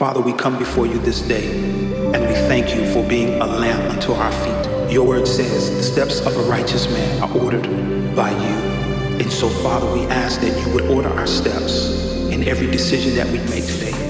Father, we come before you this day and we thank you for being a lamp unto our feet. Your word says the steps of a righteous man are ordered by you. And so, Father, we ask that you would order our steps in every decision that we make today.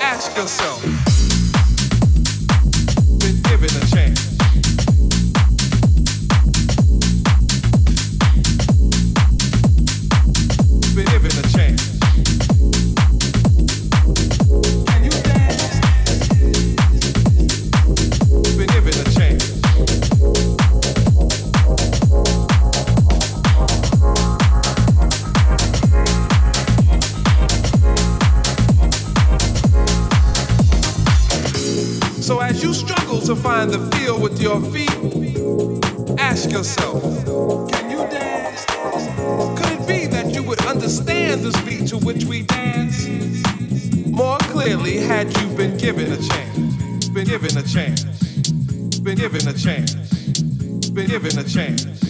Ask yourself, been given a chance. find the field with your feet, ask yourself, can you dance? Could it be that you would understand the beat to which we dance more clearly had you been given a chance? Been given a chance. Been given a chance. Been given a chance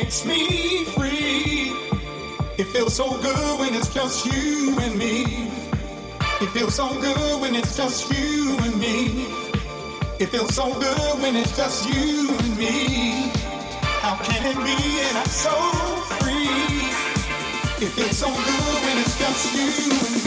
makes me free. It feels so good when it's just you and me. It feels so good when it's just you and me. It feels so good when it's just you and me. How can it be and I'm so free? It feels so good when it's just you and me.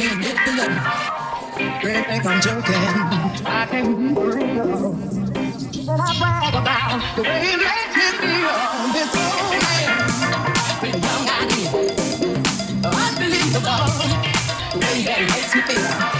again. Get the love. Really think I'm joking. I can't believe But I brag about the way it makes me feel. This old man, with a young idea. Unbelievable. The way that it makes me feel.